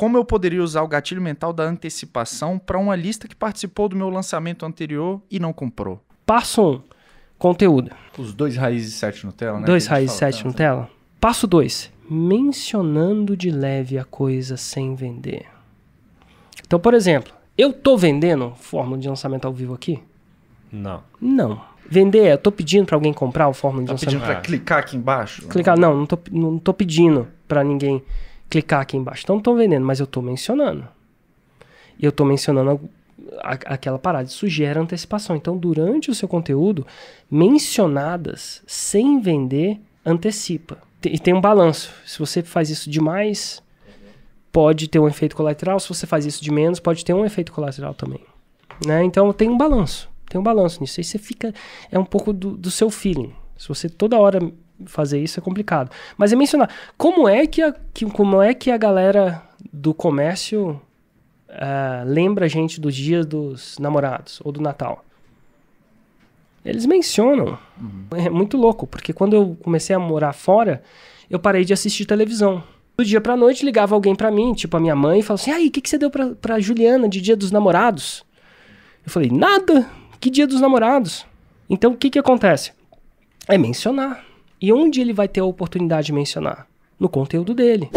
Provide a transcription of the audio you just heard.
como eu poderia usar o gatilho mental da antecipação para uma lista que participou do meu lançamento anterior e não comprou? Passo 1, um, conteúdo. Os dois raízes 7 Nutella, né? Dois raízes 7 Nutella. Passo 2, mencionando de leve a coisa sem vender. Então, por exemplo, eu tô vendendo fórmula de lançamento ao vivo aqui? Não. Não. Vender, eu tô pedindo para alguém comprar o fórmula de tá lançamento. pedindo para clicar aqui embaixo? Clicar, não, não tô, não tô pedindo para ninguém clicar aqui embaixo. Então não tô vendendo, mas eu tô mencionando. E eu tô mencionando a, a, aquela parada. Isso gera antecipação. Então, durante o seu conteúdo, mencionadas sem vender, antecipa. E tem um balanço. Se você faz isso demais, pode ter um efeito colateral. Se você faz isso de menos, pode ter um efeito colateral também. Né? Então tem um balanço. Tem um balanço nisso. Aí você fica. É um pouco do, do seu feeling. Se você toda hora fazer isso é complicado. Mas é mencionar. Como é que a, que, como é que a galera do comércio uh, lembra a gente dos dias dos namorados ou do Natal? Eles mencionam. Uhum. É muito louco, porque quando eu comecei a morar fora, eu parei de assistir televisão. Do dia pra noite ligava alguém pra mim, tipo a minha mãe, e falava assim: aí, o que, que você deu pra, pra Juliana de dia dos namorados? Eu falei: nada. Que dia dos namorados? Então o que, que acontece? É mencionar. E onde ele vai ter a oportunidade de mencionar? No conteúdo dele.